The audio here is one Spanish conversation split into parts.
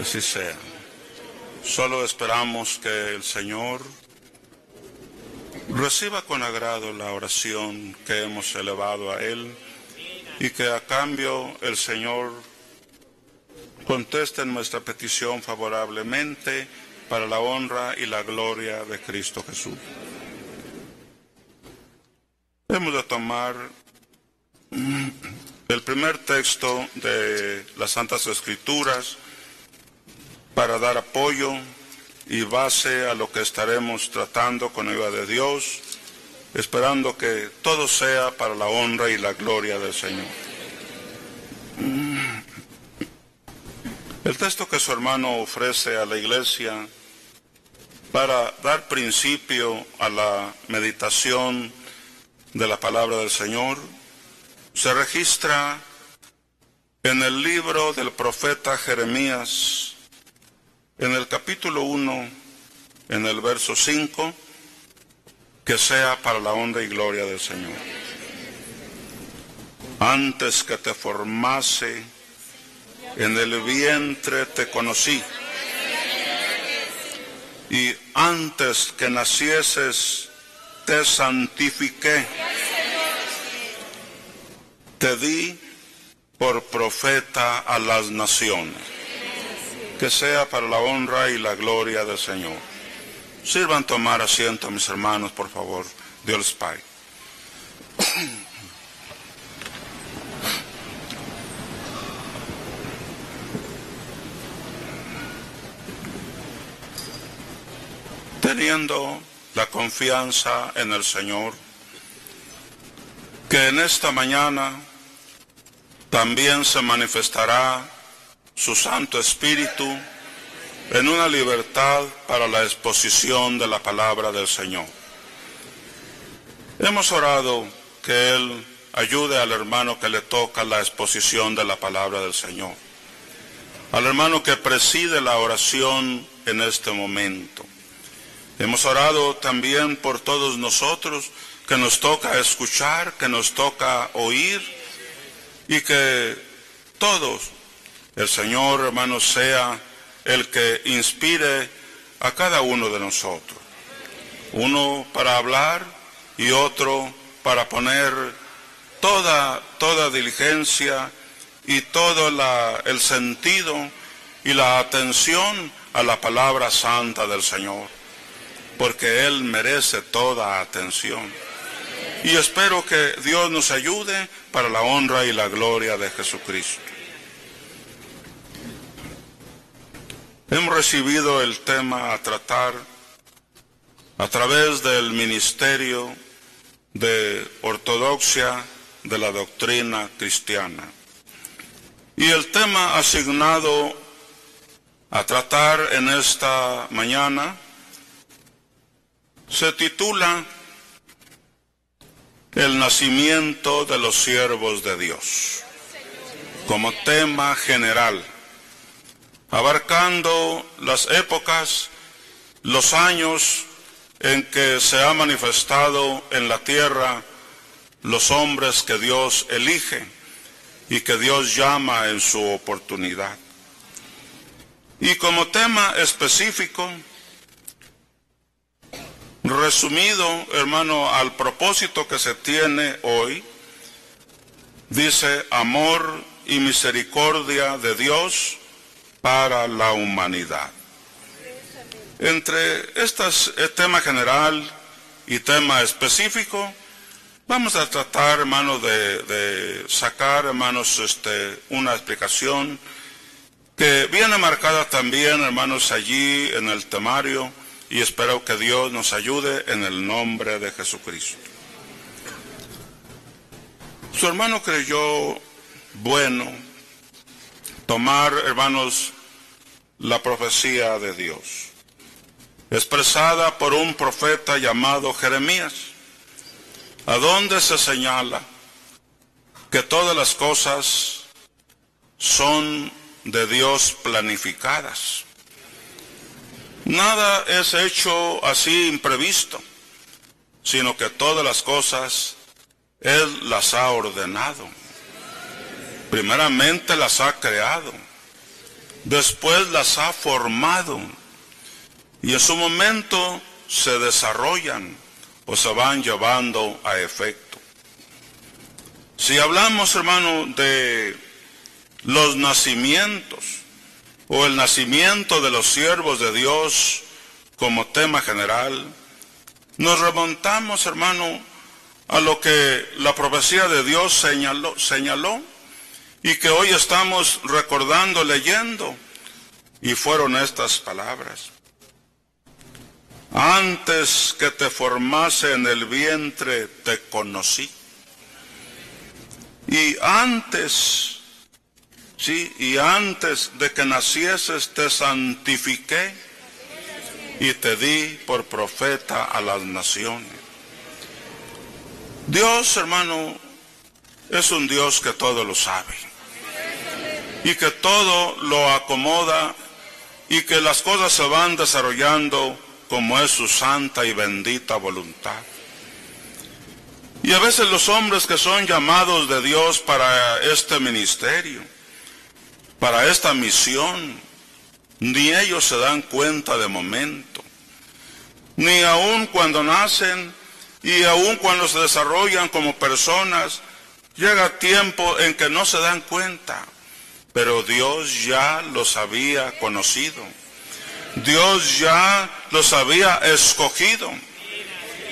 Así sea. Solo esperamos que el Señor reciba con agrado la oración que hemos elevado a Él y que a cambio el Señor conteste nuestra petición favorablemente para la honra y la gloria de Cristo Jesús. Hemos de tomar el primer texto de las Santas Escrituras para dar apoyo y base a lo que estaremos tratando con ayuda de Dios, esperando que todo sea para la honra y la gloria del Señor. El texto que su hermano ofrece a la iglesia para dar principio a la meditación de la palabra del Señor se registra en el libro del profeta Jeremías, en el capítulo 1, en el verso 5, que sea para la honra y gloria del Señor. Antes que te formase, en el vientre te conocí. Y antes que nacieses, te santifiqué te di por profeta a las naciones. Que sea para la honra y la gloria del Señor. Sirvan tomar asiento, mis hermanos, por favor. Dios les pague. Teniendo la confianza en el Señor, que en esta mañana también se manifestará su Santo Espíritu en una libertad para la exposición de la palabra del Señor. Hemos orado que Él ayude al hermano que le toca la exposición de la palabra del Señor, al hermano que preside la oración en este momento. Hemos orado también por todos nosotros que nos toca escuchar, que nos toca oír y que todos, el Señor hermano, sea el que inspire a cada uno de nosotros. Uno para hablar y otro para poner toda, toda diligencia y todo el sentido y la atención a la palabra santa del Señor, porque Él merece toda atención. Y espero que Dios nos ayude para la honra y la gloria de Jesucristo. Hemos recibido el tema a tratar a través del ministerio de ortodoxia de la doctrina cristiana. Y el tema asignado a tratar en esta mañana se titula el nacimiento de los siervos de Dios, como tema general, abarcando las épocas, los años en que se ha manifestado en la tierra los hombres que Dios elige y que Dios llama en su oportunidad. Y como tema específico, Resumido, hermano, al propósito que se tiene hoy, dice amor y misericordia de Dios para la humanidad. Entre estos eh, tema general y tema específico, vamos a tratar, hermano, de, de sacar, hermanos, este, una explicación que viene marcada también, hermanos, allí en el temario y espero que Dios nos ayude en el nombre de Jesucristo. Su hermano creyó bueno tomar, hermanos, la profecía de Dios, expresada por un profeta llamado Jeremías, a donde se señala que todas las cosas son de Dios planificadas Nada es hecho así imprevisto, sino que todas las cosas Él las ha ordenado. Primeramente las ha creado. Después las ha formado y en su momento se desarrollan o se van llevando a efecto. Si hablamos, hermano, de los nacimientos o el nacimiento de los siervos de Dios como tema general, nos remontamos, hermano, a lo que la profecía de Dios señaló, señaló y que hoy estamos recordando, leyendo, y fueron estas palabras. Antes que te formase en el vientre te conocí. Y antes, sí, y antes de que nacieses te santifiqué y te di por profeta a las naciones. Dios, hermano, es un Dios que todo lo sabe y que todo lo acomoda y que las cosas se van desarrollando como es su santa y bendita voluntad. Y a veces los hombres que son llamados de Dios para este ministerio, para esta misión, ni ellos se dan cuenta de momento, ni aun cuando nacen y aun cuando se desarrollan como personas, llega tiempo en que no se dan cuenta, pero Dios ya los había conocido. Dios ya los había escogido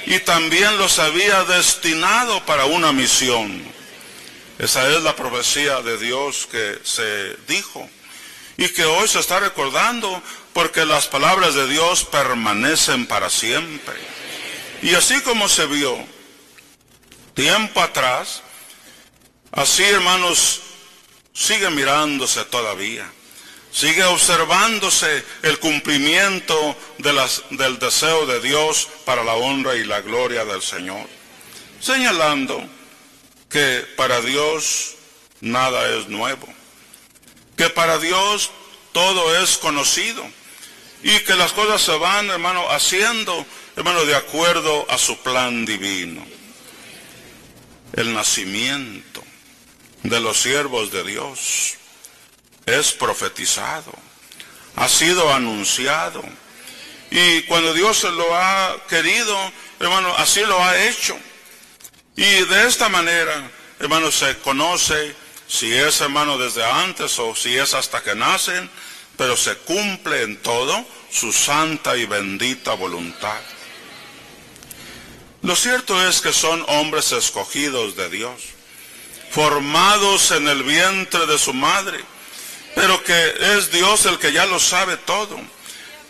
y también los había destinado para una misión. Esa es la profecía de Dios que se dijo y que hoy se está recordando porque las palabras de Dios permanecen para siempre. Y así como se vio tiempo atrás, así hermanos, sigue mirándose todavía. Sigue observándose el cumplimiento del deseo de Dios para la honra y la gloria del Señor. Señalando que para Dios nada es nuevo. Que para Dios todo es conocido. Y que las cosas se van, hermano, haciendo, hermano, de acuerdo a su plan divino. El nacimiento de los siervos de Dios es profetizado, ha sido anunciado. Y cuando Dios lo ha querido, hermano, así lo ha hecho. Y de esta manera, hermano, se conoce si es, hermano, desde antes o si es hasta que nacen, pero se cumple en todo su santa y bendita voluntad. Lo cierto es que son hombres escogidos de Dios, formados en el vientre de su madre pero que es Dios el que ya lo sabe todo.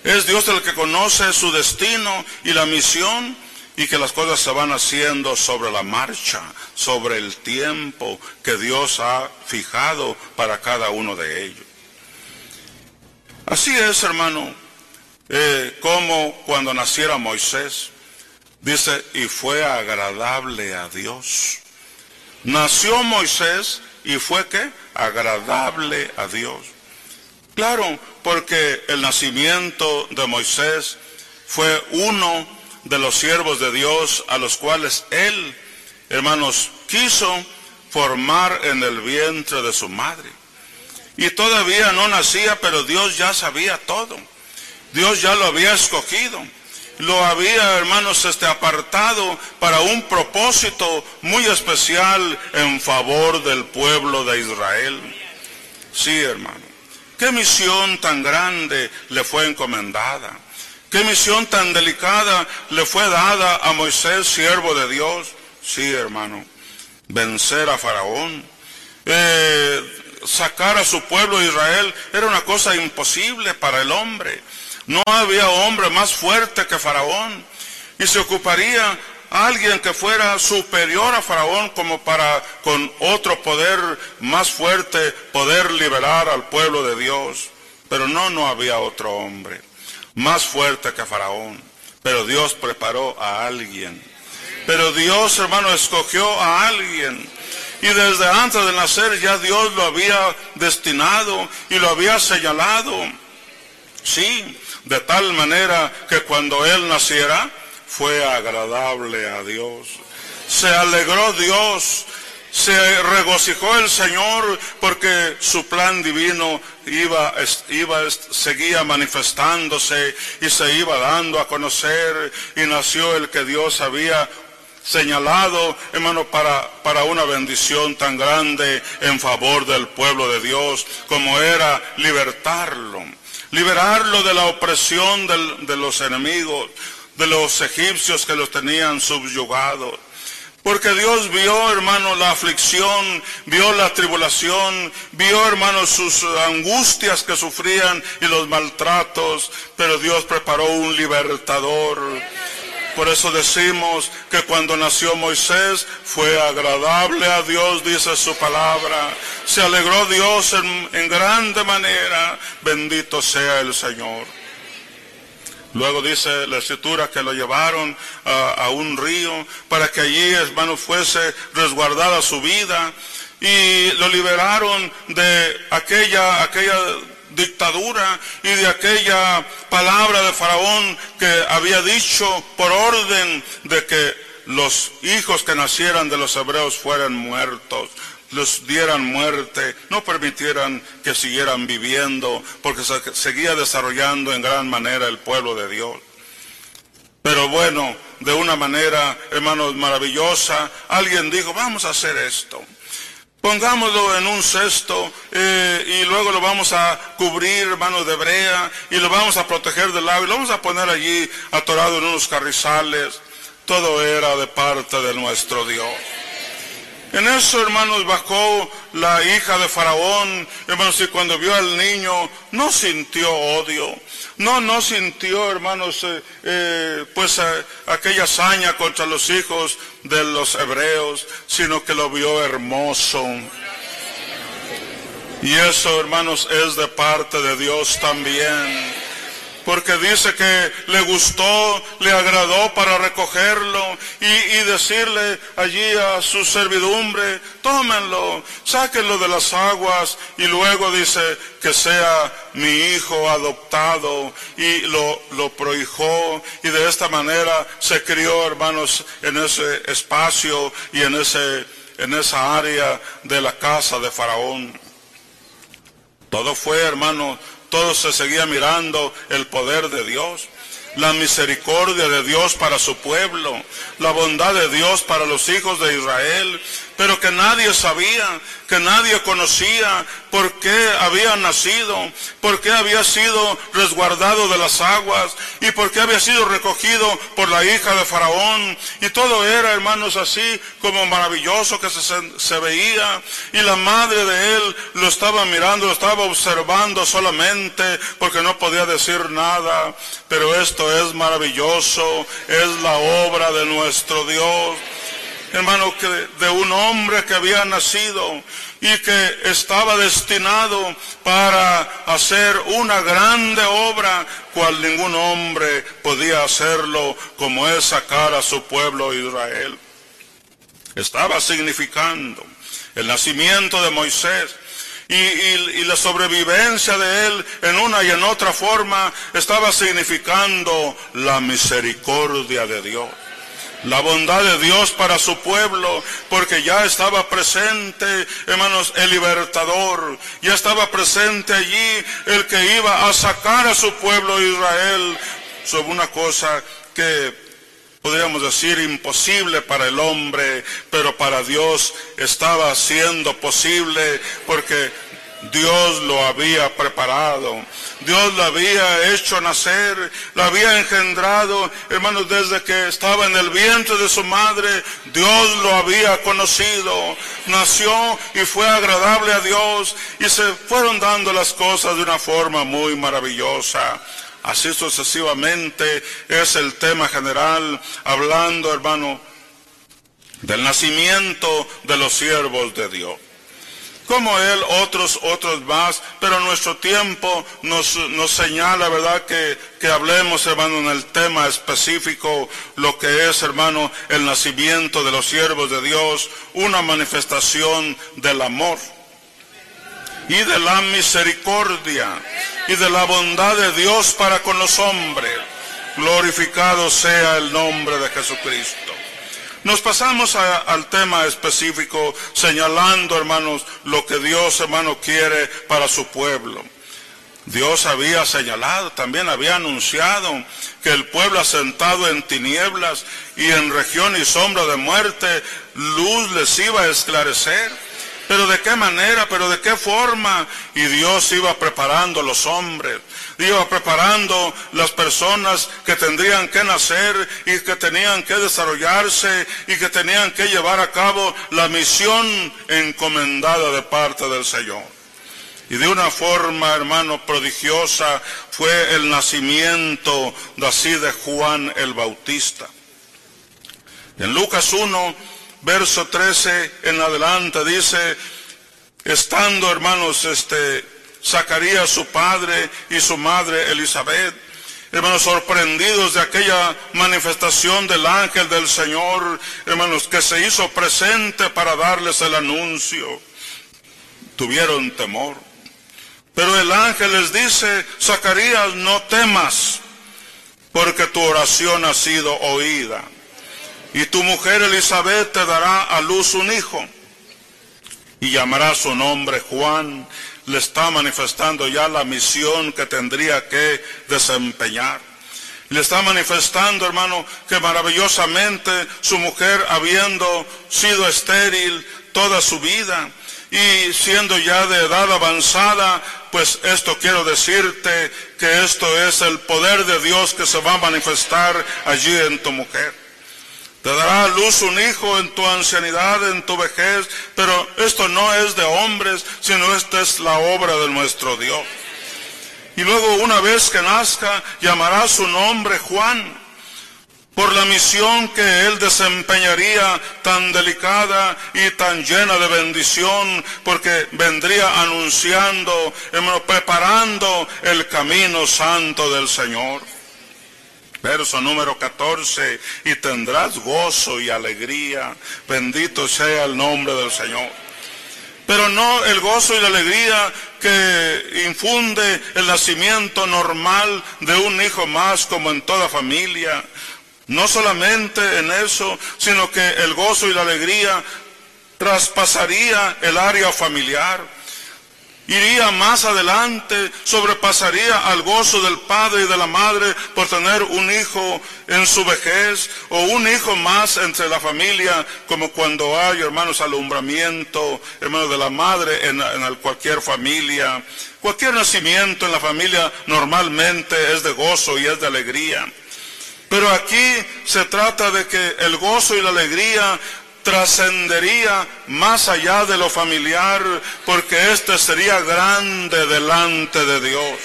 Es Dios el que conoce su destino y la misión y que las cosas se van haciendo sobre la marcha, sobre el tiempo que Dios ha fijado para cada uno de ellos. Así es, hermano, eh, como cuando naciera Moisés, dice, y fue agradable a Dios. Nació Moisés y fue que agradable a Dios. Claro, porque el nacimiento de Moisés fue uno de los siervos de Dios a los cuales él, hermanos, quiso formar en el vientre de su madre. Y todavía no nacía, pero Dios ya sabía todo. Dios ya lo había escogido lo había, hermanos, este apartado para un propósito muy especial en favor del pueblo de Israel. Sí, hermano. Qué misión tan grande le fue encomendada. Qué misión tan delicada le fue dada a Moisés, siervo de Dios. Sí, hermano. Vencer a Faraón. Eh, sacar a su pueblo Israel era una cosa imposible para el hombre. No había hombre más fuerte que Faraón y se ocuparía alguien que fuera superior a Faraón como para con otro poder más fuerte poder liberar al pueblo de Dios. Pero no, no había otro hombre más fuerte que Faraón. Pero Dios preparó a alguien. Pero Dios, hermano, escogió a alguien. Y desde antes de nacer ya Dios lo había destinado y lo había señalado. Sí, de tal manera que cuando él naciera fue agradable a Dios. Se alegró Dios, se regocijó el Señor porque su plan divino iba, iba, seguía manifestándose y se iba dando a conocer y nació el que Dios había señalado, hermano, para, para una bendición tan grande en favor del pueblo de Dios como era libertarlo, liberarlo de la opresión de los enemigos, de los egipcios que los tenían subyugados. Porque Dios vio, hermano, la aflicción, vio la tribulación, vio, hermano, sus angustias que sufrían y los maltratos, pero Dios preparó un libertador. Por eso decimos que cuando nació Moisés fue agradable a Dios, dice su palabra. Se alegró Dios en, grande manera. Bendito sea el Señor. Luego dice la escritura que lo llevaron a, un río para que allí, hermano, fuese resguardada su vida y lo liberaron de aquella, aquella dictadura y de aquella palabra de Faraón que había dicho por orden de que los hijos que nacieran de los hebreos fueran muertos les dieran muerte, no permitieran que siguieran viviendo, porque se seguía desarrollando en gran manera el pueblo de Dios. Pero bueno, de una manera, hermanos, maravillosa, alguien dijo, vamos a hacer esto. Pongámoslo en un cesto eh, y luego lo vamos a cubrir, hermanos, de brea y lo vamos a proteger del agua y lo vamos a poner allí atorado en unos carrizales. Todo era de parte de nuestro Dios. En eso, hermanos, bajó la hija de Faraón, hermanos, y cuando vio al niño, no sintió odio. No, no sintió, hermanos, eh, eh, pues eh, aquella hazaña contra los hijos de los hebreos, sino que lo vio hermoso. Y eso, hermanos, es de parte de Dios también porque dice que le gustó, le agradó para recogerlo y, decirle allí a su servidumbre, tómenlo, sáquenlo de las aguas y luego dice que sea mi hijo adoptado y lo, lo prohijó y de esta manera se crió, hermanos, en ese espacio y en, ese, en esa área de la casa de Faraón. Todo fue, hermanos, todo se seguía mirando el poder de Dios, la misericordia de Dios para su pueblo, la bondad de Dios para los hijos de Israel, pero que nadie sabía, que nadie conocía por qué había nacido, por qué había sido resguardado de las aguas y por qué había sido recogido por la hija de Faraón. Y todo era, hermanos, así como maravilloso que se, se veía. Y la madre de él lo estaba mirando, lo estaba observando solamente porque no podía decir nada. Pero esto es maravilloso, es la obra de nuestro Dios hermano, que de un hombre que había nacido y que estaba destinado para hacer una grande obra, cual ningún hombre podía hacerlo, como es sacar a su pueblo Israel. Estaba significando el nacimiento de Moisés. Y, y, la sobrevivencia de él en una y en otra forma estaba significando la misericordia de Dios la bondad de Dios para su pueblo, porque ya estaba presente, hermanos, el libertador, ya estaba presente allí el que iba a sacar a su pueblo Israel. Sobre una cosa que podríamos decir imposible para el hombre, pero para Dios estaba siendo posible porque Dios lo había preparado. Dios lo había hecho nacer, lo había engendrado, hermanos, desde que estaba en el vientre de su madre, Dios lo había conocido, nació y fue agradable a Dios y se fueron dando las cosas de una forma muy maravillosa. Así sucesivamente es el tema general, hablando, hermano, del nacimiento de los siervos de Dios como él, otros, otros más, pero nuestro tiempo nos, señala, ¿verdad?, que hablemos, hermano, en el tema específico, lo que es, hermano, el nacimiento de los siervos de Dios, una manifestación del amor y de la misericordia y de la bondad de Dios para con los hombres. Glorificado sea el nombre de Jesucristo. Nos pasamos al tema específico, señalando, hermanos, lo que Dios, hermano, quiere para su pueblo. Dios había señalado, también había anunciado que el pueblo asentado en tinieblas y en región y sombra de muerte, luz les iba a esclarecer. Pero de qué manera, pero de qué forma. Y Dios iba preparando los hombres, iba preparando las personas que tendrían que nacer y que tenían que desarrollarse y que tenían que llevar a cabo la misión encomendada de parte del Señor. Y de una forma, hermano, prodigiosa fue el nacimiento de así de Juan el Bautista. En Lucas 1, verso 13 en adelante dice, estando hermanos, este, Zacarías su padre y su madre Elizabeth, hermanos, sorprendidos de aquella manifestación del ángel del Señor, hermanos, que se hizo presente para darles el anuncio, tuvieron temor. Pero el ángel les dice, Zacarías, no temas, porque tu oración ha sido oída y tu mujer Elizabeth te dará a luz un hijo y llamará su nombre Juan. Le está manifestando ya la misión que tendría que desempeñar. Le está manifestando, hermano, que maravillosamente su mujer, habiendo sido estéril toda su vida y siendo ya de edad avanzada, pues esto quiero decirte que esto es el poder de Dios que se va a manifestar allí en tu mujer. Te dará a luz un hijo en tu ancianidad, en tu vejez, pero esto no es de hombres, sino esta es la obra de nuestro Dios. Y luego una vez que nazca, llamará su nombre Juan, por la misión que él desempeñaría tan delicada y tan llena de bendición, porque vendría anunciando, preparando el camino santo del Señor. Verso número 14, y tendrás gozo y alegría, bendito sea el nombre del Señor. Pero no el gozo y la alegría que infunde el nacimiento normal de un hijo más como en toda familia. No solamente en eso, sino que el gozo y la alegría traspasaría el área familiar iría más adelante, sobrepasaría al gozo del padre y de la madre por tener un hijo en su vejez o un hijo más entre la familia, como cuando hay, hermanos, alumbramiento, hermanos, de la madre en, en cualquier familia. Cualquier nacimiento en la familia normalmente es de gozo y es de alegría. Pero aquí se trata de que el gozo y la alegría trascendería más allá de lo familiar, porque este sería grande delante de Dios.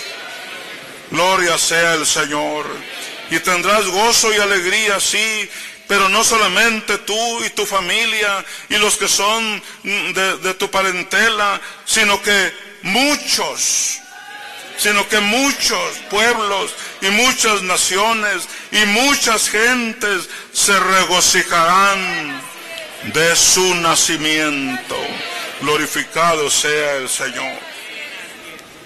Gloria sea el Señor. Y tendrás gozo y alegría, sí, pero no solamente tú y tu familia y los que son de, de tu parentela, sino que muchos, sino que muchos pueblos y muchas naciones y muchas gentes se regocijarán de su nacimiento. Glorificado sea el Señor.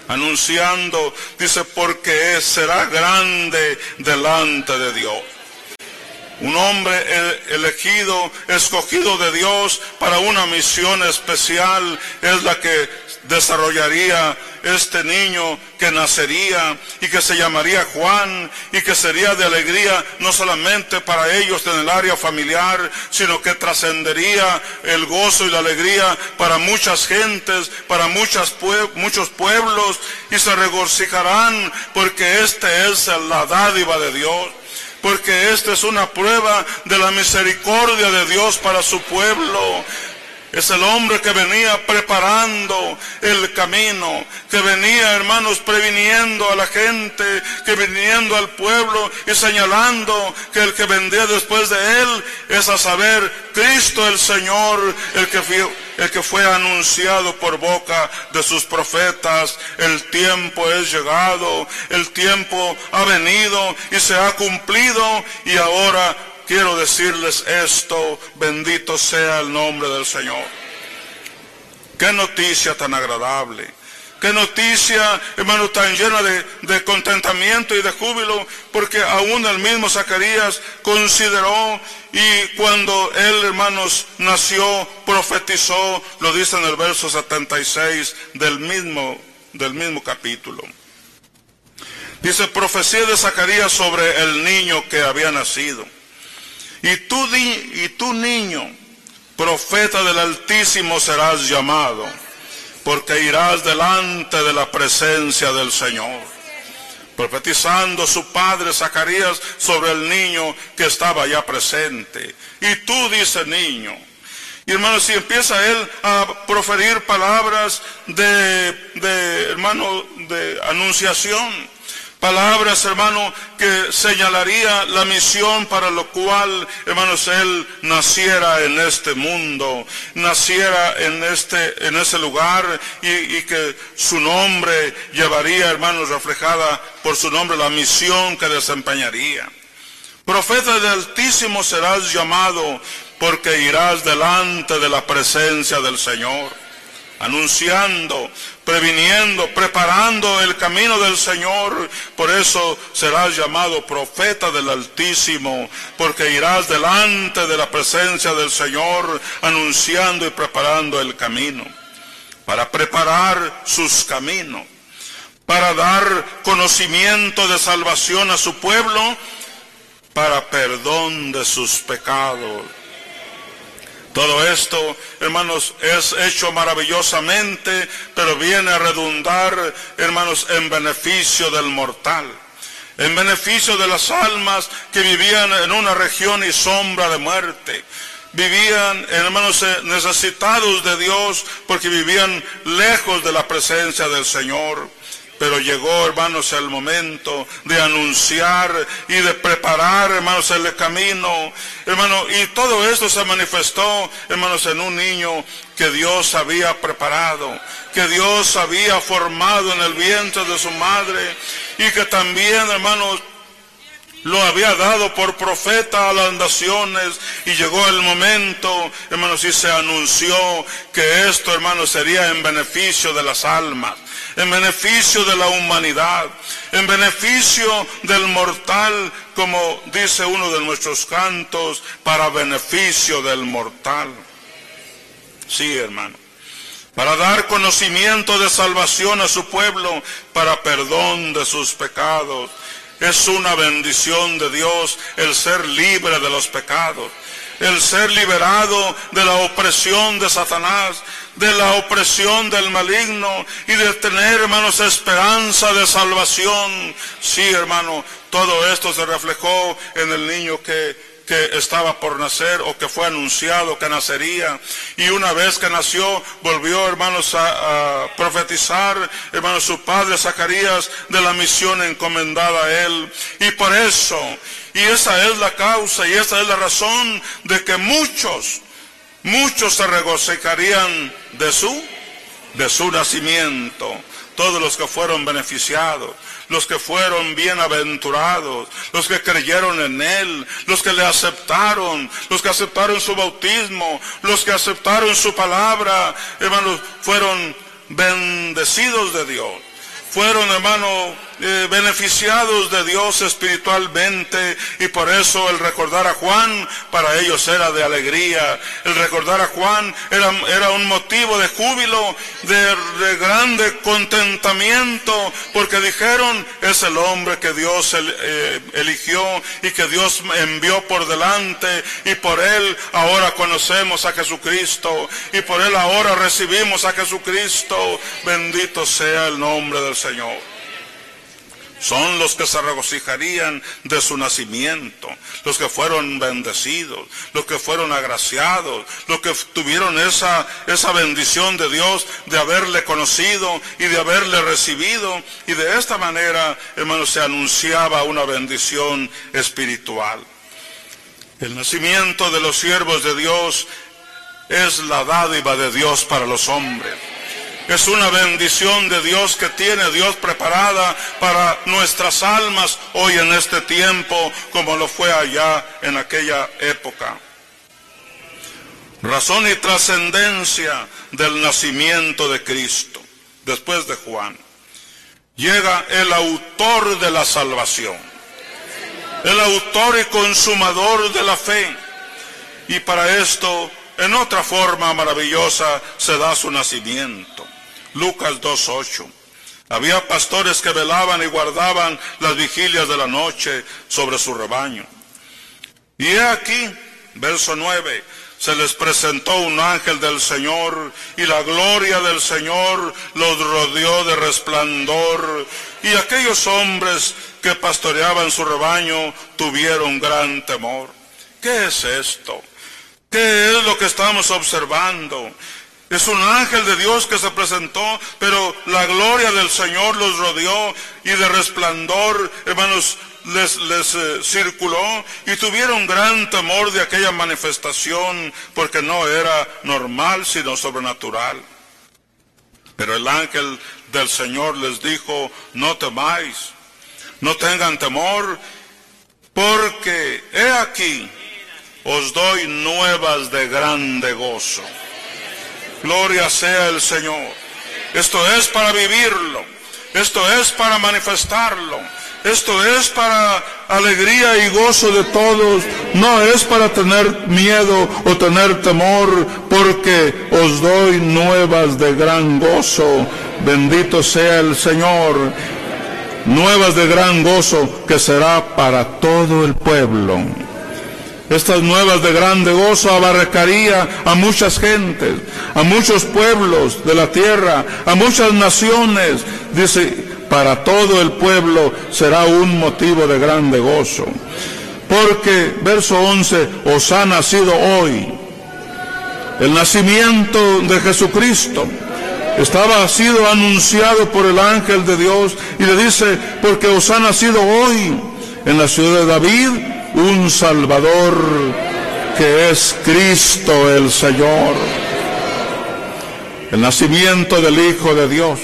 Anunciando, dice, porque será grande delante de Dios. Un hombre elegido, escogido de Dios para una misión especial es la que desarrollaría este niño que nacería y que se llamaría Juan y que sería de alegría no solamente para ellos en el área familiar, sino que trascendería el gozo y la alegría para muchas gentes, para muchos pueblos y se regocijarán porque este es la dádiva de Dios porque esta es una prueba de la misericordia de Dios para su pueblo. Es el hombre que venía preparando el camino, que venía, hermanos, previniendo a la gente, que viniendo al pueblo y señalando que el que vendría después de él es a saber Cristo el Señor, el que fue, el que fue anunciado por boca de sus profetas. El tiempo es llegado, el tiempo ha venido y se ha cumplido y ahora quiero decirles esto, bendito sea el nombre del Señor. Qué noticia tan agradable, qué noticia, hermano, tan llena de, de, contentamiento y de júbilo, porque aún el mismo Zacarías consideró y cuando él, hermanos, nació, profetizó, lo dice en el verso 76 del mismo, del mismo capítulo. Dice, profecía de Zacarías sobre el niño que había nacido. Y tú, y tú niño, profeta del Altísimo serás llamado porque irás delante de la presencia del Señor. Profetizando su padre Zacarías sobre el niño que estaba ya presente. Y tú dices niño. Y hermano, si empieza él a proferir palabras de, de hermano, de anunciación, palabras, hermano, que señalaría la misión para lo cual, hermanos, Él naciera en este mundo, naciera en este, en ese lugar y, que su nombre llevaría, hermanos, reflejada por su nombre la misión que desempeñaría. Profeta del Altísimo serás llamado porque irás delante de la presencia del Señor anunciando, previniendo, preparando el camino del Señor. Por eso serás llamado profeta del Altísimo, porque irás delante de la presencia del Señor, anunciando y preparando el camino, para preparar sus caminos, para dar conocimiento de salvación a su pueblo, para perdón de sus pecados todo esto, hermanos, es hecho maravillosamente, pero viene a redundar, hermanos, en beneficio del mortal, en beneficio de las almas que vivían en una región y sombra de muerte. Vivían, hermanos, eh, necesitados de Dios porque vivían lejos de la presencia del Señor. Pero llegó, hermanos, el momento de anunciar y de preparar, hermanos, el camino. Hermano, y todo esto se manifestó, hermanos, en un niño que Dios había preparado, que Dios había formado en el vientre de su madre y que también, hermanos, lo había dado por profeta a las naciones y llegó el momento, hermanos, y se anunció que esto, hermanos, sería en beneficio de las almas, en beneficio de la humanidad, en beneficio del mortal, como dice uno de nuestros cantos, para beneficio del mortal. Sí, hermano para dar conocimiento de salvación a su pueblo, para perdón de sus pecados, es una bendición de Dios el ser libre de los pecados, el ser liberado de la opresión de Satanás, de la opresión del maligno y de tener, hermanos, esperanza de salvación. Sí, hermano, todo esto se reflejó en el niño que que estaba por nacer o que fue anunciado que nacería. Y una vez que nació, volvió, hermanos, a, profetizar, hermanos, su padre Zacarías de la misión encomendada a él. Y por eso, y esa es la causa y esa es la razón de que muchos, muchos se regocijarían de su, de su nacimiento. Todos los que fueron beneficiados los que fueron bienaventurados, los que creyeron en Él, los que le aceptaron, los que aceptaron su bautismo, los que aceptaron su palabra, hermanos, fueron bendecidos de Dios fueron, hermano, eh, beneficiados de Dios espiritualmente y por eso el recordar a Juan para ellos era de alegría. El recordar a Juan era, era un motivo de júbilo, de, grande contentamiento, porque dijeron, es el hombre que Dios eh, eligió y que Dios envió por delante y por él ahora conocemos a Jesucristo y por él ahora recibimos a Jesucristo. Bendito sea el nombre del Señor. Son los que se regocijarían de su nacimiento, los que fueron bendecidos, los que fueron agraciados, los que tuvieron esa, esa bendición de Dios de haberle conocido y de haberle recibido. Y de esta manera, hermanos, se anunciaba una bendición espiritual. El nacimiento de los siervos de Dios es la dádiva de Dios para los hombres. Es una bendición de Dios que tiene Dios preparada para nuestras almas hoy en este tiempo, como lo fue allá en aquella época. Razón y trascendencia del nacimiento de Cristo. después de Juan, llega el autor de la salvación, el autor y consumador de la fe. Y para esto, en otra forma maravillosa, se da su nacimiento. Lucas 2.8. Había pastores que velaban y guardaban las vigilias de la noche sobre su rebaño. Y he aquí, verso 9, se les presentó un ángel del Señor y la gloria del Señor los rodeó de resplandor y aquellos hombres que pastoreaban su rebaño tuvieron gran temor. ¿Qué es esto? ¿Qué es lo que estamos observando? Es un ángel de Dios que se presentó, pero la gloria del Señor los rodeó y de resplandor, hermanos, les, les eh, circuló y tuvieron gran temor de aquella manifestación porque no era normal sino sobrenatural. Pero el ángel del Señor les dijo, no temáis, no tengan temor, porque he aquí, os doy nuevas de grande gozo. Gloria sea el Señor. Esto es para vivirlo. Esto es para manifestarlo. Esto es para alegría y gozo de todos. No es para tener miedo o tener temor, porque os doy nuevas de gran gozo. Bendito sea el Señor. Nuevas de gran gozo que será para todo el pueblo. Estas nuevas de grande gozo abarcaría a muchas gentes, a muchos pueblos de la tierra, a muchas naciones. Dice, para todo el pueblo será un motivo de grande gozo. Porque, verso 11, os ha nacido hoy el nacimiento de Jesucristo. Estaba sido anunciado por el ángel de Dios y le dice, porque os ha nacido hoy en la ciudad de David un Salvador que es Cristo el Señor. El nacimiento del Hijo de Dios.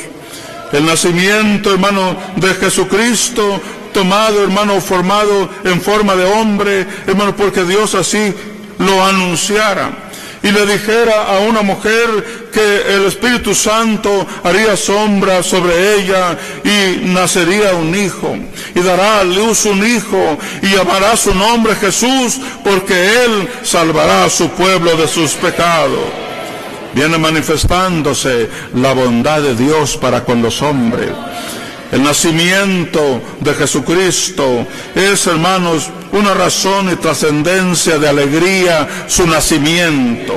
El nacimiento, hermano, de Jesucristo, tomado, hermano, formado en forma de hombre, hermano, porque Dios así lo anunciara. Y le dijera a una mujer que el Espíritu Santo haría sombra sobre ella y nacería un hijo. Y dará a luz un hijo y llamará su nombre Jesús porque él salvará a su pueblo de sus pecados viene manifestándose la bondad de Dios para con los hombres. El nacimiento de Jesucristo es, hermanos, una razón y trascendencia de alegría, su nacimiento.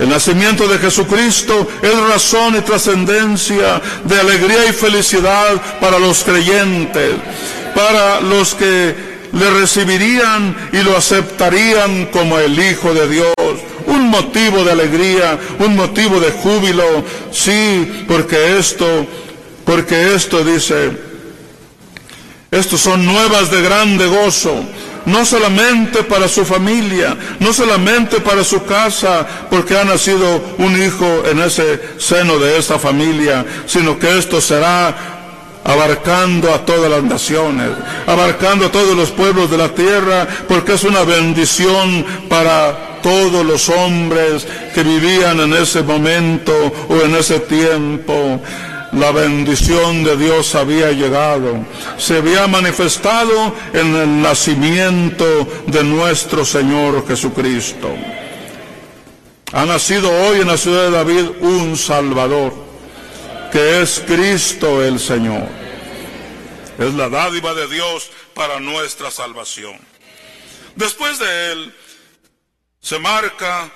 El nacimiento de Jesucristo es razón y trascendencia de alegría y felicidad para los creyentes, para los que le recibirían y lo aceptarían como el Hijo de Dios un motivo de alegría, un motivo de júbilo, sí, porque esto, porque esto dice, estos son nuevas de grande gozo, no solamente para su familia, no solamente para su casa, porque ha nacido un hijo en ese seno de esta familia, sino que esto será abarcando a todas las naciones, abarcando a todos los pueblos de la tierra, porque es una bendición para todos los hombres que vivían en ese momento o en ese tiempo. La bendición de Dios había llegado, se había manifestado en el nacimiento de nuestro Señor Jesucristo. Ha nacido hoy en la ciudad de David un Salvador, que es Cristo el Señor. Es la dádiva de Dios para nuestra salvación. Después de él, se marca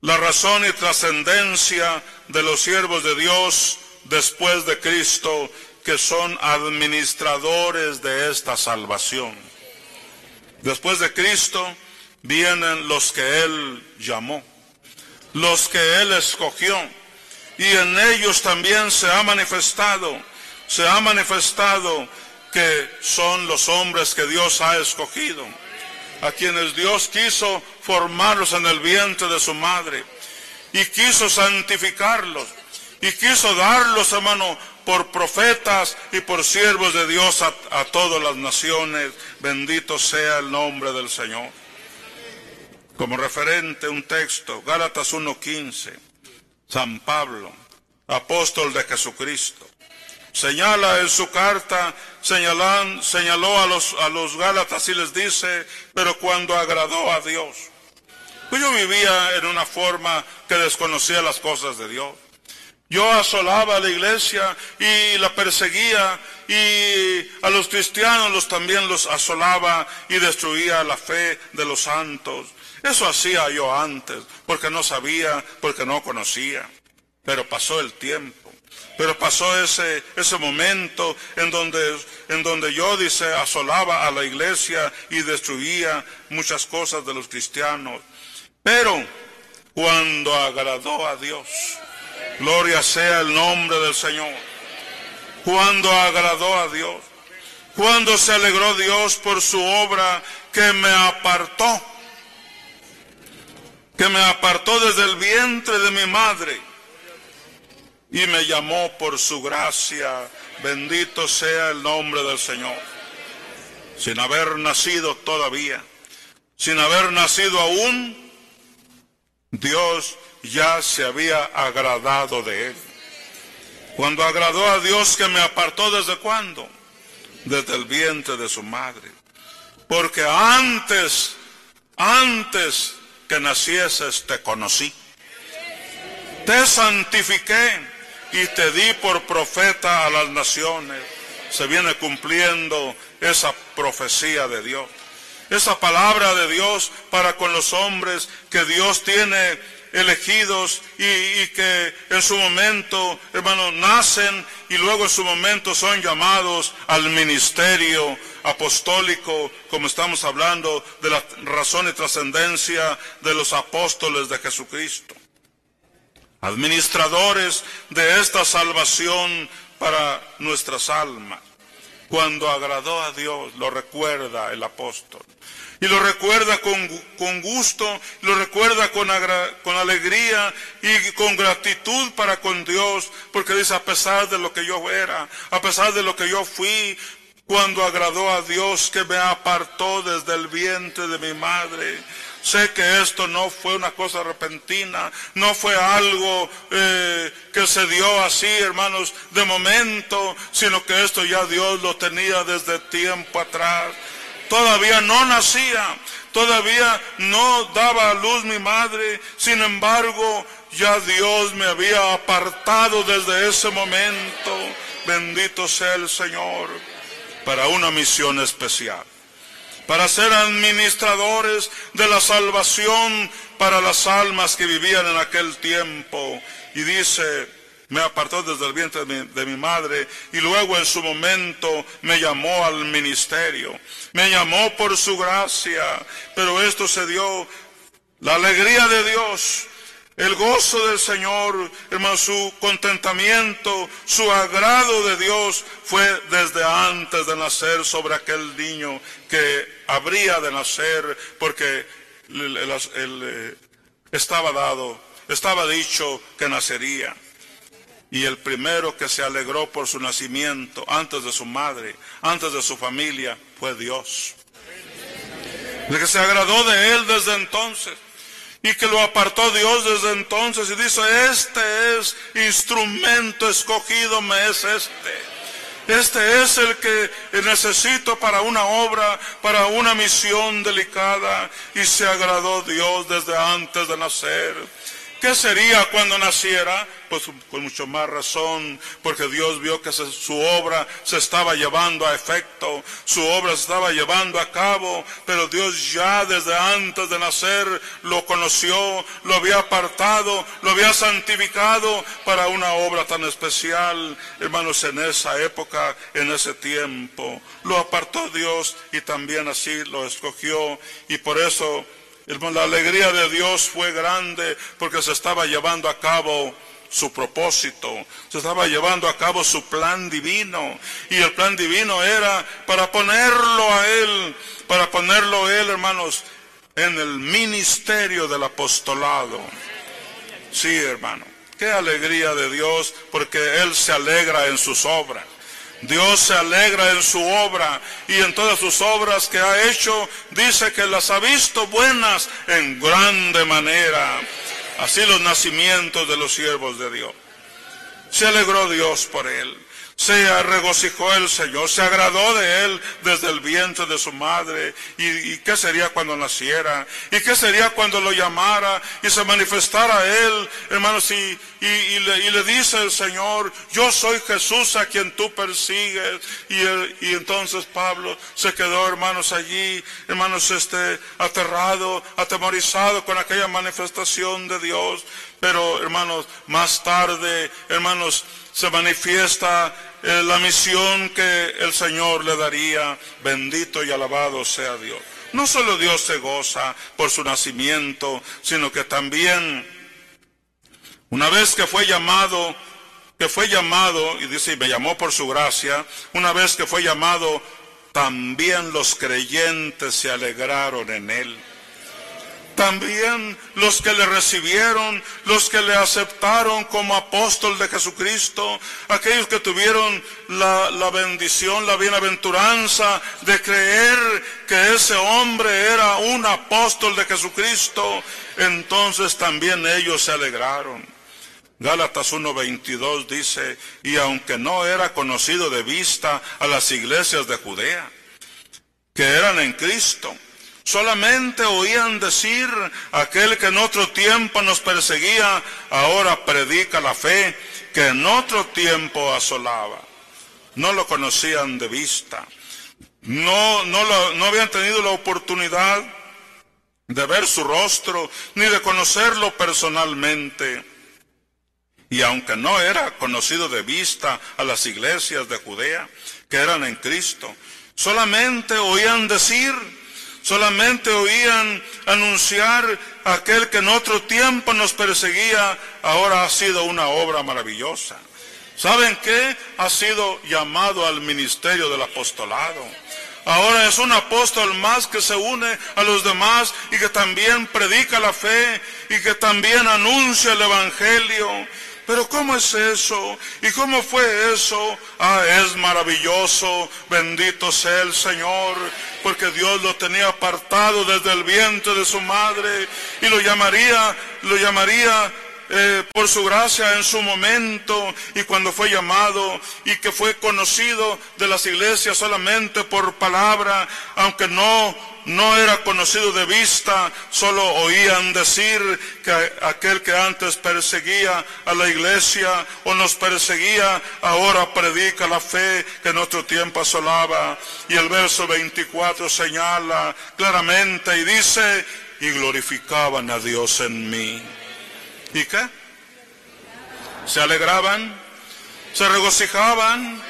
la razón y trascendencia de los siervos de Dios después de Cristo, que son administradores de esta salvación. Después de Cristo vienen los que Él llamó, los que Él escogió, y en ellos también se ha manifestado, se ha manifestado que son los hombres que Dios ha escogido a quienes Dios quiso formarlos en el vientre de su madre y quiso santificarlos y quiso darlos, hermano, por profetas y por siervos de Dios a, todas las naciones. Bendito sea el nombre del Señor. Como referente un texto, Gálatas 1.15, San Pablo, apóstol de Jesucristo. Señala en su carta, señaló a los, a los Gálatas y les dice, pero cuando agradó a Dios. Pues yo vivía en una forma que desconocía las cosas de Dios. Yo asolaba a la iglesia y la perseguía y a los cristianos los también los asolaba y destruía la fe de los santos. Eso hacía yo antes, porque no sabía, porque no conocía. Pero pasó el tiempo. Pero pasó ese, ese momento en donde, en donde yo, dice, asolaba a la iglesia y destruía muchas cosas de los cristianos. Pero cuando agradó a Dios, Gloria sea el nombre del Señor. Cuando agradó a Dios. Cuando se alegró Dios por su obra que me apartó. Que me apartó desde el vientre de mi madre. Y me llamó por su gracia. Bendito sea el nombre del Señor. Sin haber nacido todavía. Sin haber nacido aún. Dios ya se había agradado de él. Cuando agradó a Dios que me apartó desde cuándo? Desde el vientre de su madre. Porque antes, antes que nacieses te conocí. Te santifiqué y te di por profeta a las naciones. Se viene cumpliendo esa profecía de Dios. Esa palabra de Dios para con los hombres que Dios tiene elegidos y, que en su momento, hermano, nacen y luego en su momento son llamados al ministerio apostólico, como estamos hablando de la razón y trascendencia de los apóstoles de Jesucristo. Administradores de esta salvación para nuestras almas. Cuando agradó a Dios, lo recuerda el apóstol y lo recuerda con, gusto, lo recuerda con, con alegría y con gratitud para con Dios, porque dice, a pesar de lo que yo era, a pesar de lo que yo fui, cuando agradó a Dios que me apartó desde el vientre de mi madre. Sé que esto no fue una cosa repentina, no fue algo eh, que se dio así, hermanos, de momento, sino que esto ya Dios lo tenía desde tiempo atrás todavía no nacía, todavía no daba a luz mi madre, sin embargo ya Dios me había apartado desde ese momento, bendito sea el Señor, para una misión especial, para ser administradores de la salvación para las almas que vivían en aquel tiempo. Y dice, me apartó desde el vientre de mi, madre y luego en su momento me llamó al ministerio. Me llamó por su gracia, pero esto se dio, la alegría de Dios, el gozo del Señor, hermano, su contentamiento, su agrado de Dios fue desde antes de nacer sobre aquel niño que habría de nacer porque eh, estaba dado, estaba dicho que nacería. Y el primero que se alegró por su nacimiento, antes de su madre, antes de su familia, fue Dios. El que se agradó de él desde entonces y que lo apartó Dios desde entonces y dice, este es instrumento escogido, me es este. Este es el que necesito para una obra, para una misión delicada. Y se agradó Dios desde antes de nacer. ¿Qué sería cuando naciera? Pues con mucho más razón, porque Dios vio que su obra se estaba llevando a efecto, su obra se estaba llevando a cabo, pero Dios ya desde antes de nacer lo conoció, lo había apartado, lo había santificado para una obra tan especial, hermanos, en esa época, en ese tiempo. Lo apartó Dios y también así lo escogió y por eso la alegría de Dios fue grande porque se estaba llevando a cabo su propósito, se estaba llevando a cabo su plan divino. Y el plan divino era para ponerlo a Él, para ponerlo a Él, hermanos, en el ministerio del apostolado. Sí, hermano. Qué alegría de Dios porque Él se alegra en sus obras. Dios se alegra en su obra y en todas sus obras que ha hecho, dice que las ha visto buenas en grande manera. Así los nacimientos de los siervos de Dios. Se alegró Dios por él se regocijó el Señor, se agradó de él desde el vientre de su madre. ¿Y, qué sería cuando naciera? ¿Y qué sería cuando lo llamara y se manifestara él, hermanos? Y, y, le, dice el Señor, yo soy Jesús a quien tú persigues. Y, entonces Pablo se quedó, hermanos, allí, hermanos, este, aterrado, atemorizado con aquella manifestación de Dios. Pero, hermanos, más tarde, hermanos, se manifiesta eh, la misión que el Señor le daría. Bendito y alabado sea Dios. No solo Dios se goza por su nacimiento, sino que también, una vez que fue llamado, que fue llamado, y dice, me llamó por su gracia, una vez que fue llamado, también los creyentes se alegraron en él también los que le recibieron, los que le aceptaron como apóstol de Jesucristo, aquellos que tuvieron la, bendición, la bienaventuranza de creer que ese hombre era un apóstol de Jesucristo, entonces también ellos se alegraron. Gálatas 1.22 dice, y aunque no era conocido de vista a las iglesias de Judea, que eran en Cristo, Solamente oían decir, aquel que en otro tiempo nos perseguía, ahora predica la fe que en otro tiempo asolaba. No lo conocían de vista. No, no, no habían tenido la oportunidad de ver su rostro ni de conocerlo personalmente. Y aunque no era conocido de vista a las iglesias de Judea, que eran en Cristo, solamente oían decir, Solamente oían anunciar aquel que en otro tiempo nos perseguía, ahora ha sido una obra maravillosa. ¿Saben qué? Ha sido llamado al ministerio del apostolado. Ahora es un apóstol más que se une a los demás y que también predica la fe y que también anuncia el Evangelio pero ¿cómo es eso? ¿Y cómo fue eso? Ah, es maravilloso. Bendito sea el Señor, porque Dios lo tenía apartado desde el vientre de su madre y lo llamaría, lo llamaría eh, por su gracia en su momento y cuando fue llamado y que fue conocido de las iglesias solamente por palabra, aunque no no era conocido de vista, solo oían decir que aquel que antes perseguía a la iglesia o nos perseguía, ahora predica la fe que en otro tiempo asolaba. Y el verso 24 señala claramente y dice, y glorificaban a Dios en mí. ¿Y qué? Se alegraban, se regocijaban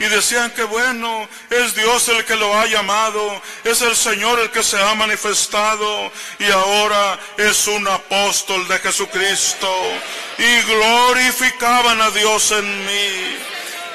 y decían que bueno, es Dios el que lo ha llamado, es el Señor el que se ha manifestado y ahora es un apóstol de Jesucristo y glorificaban a Dios en mí.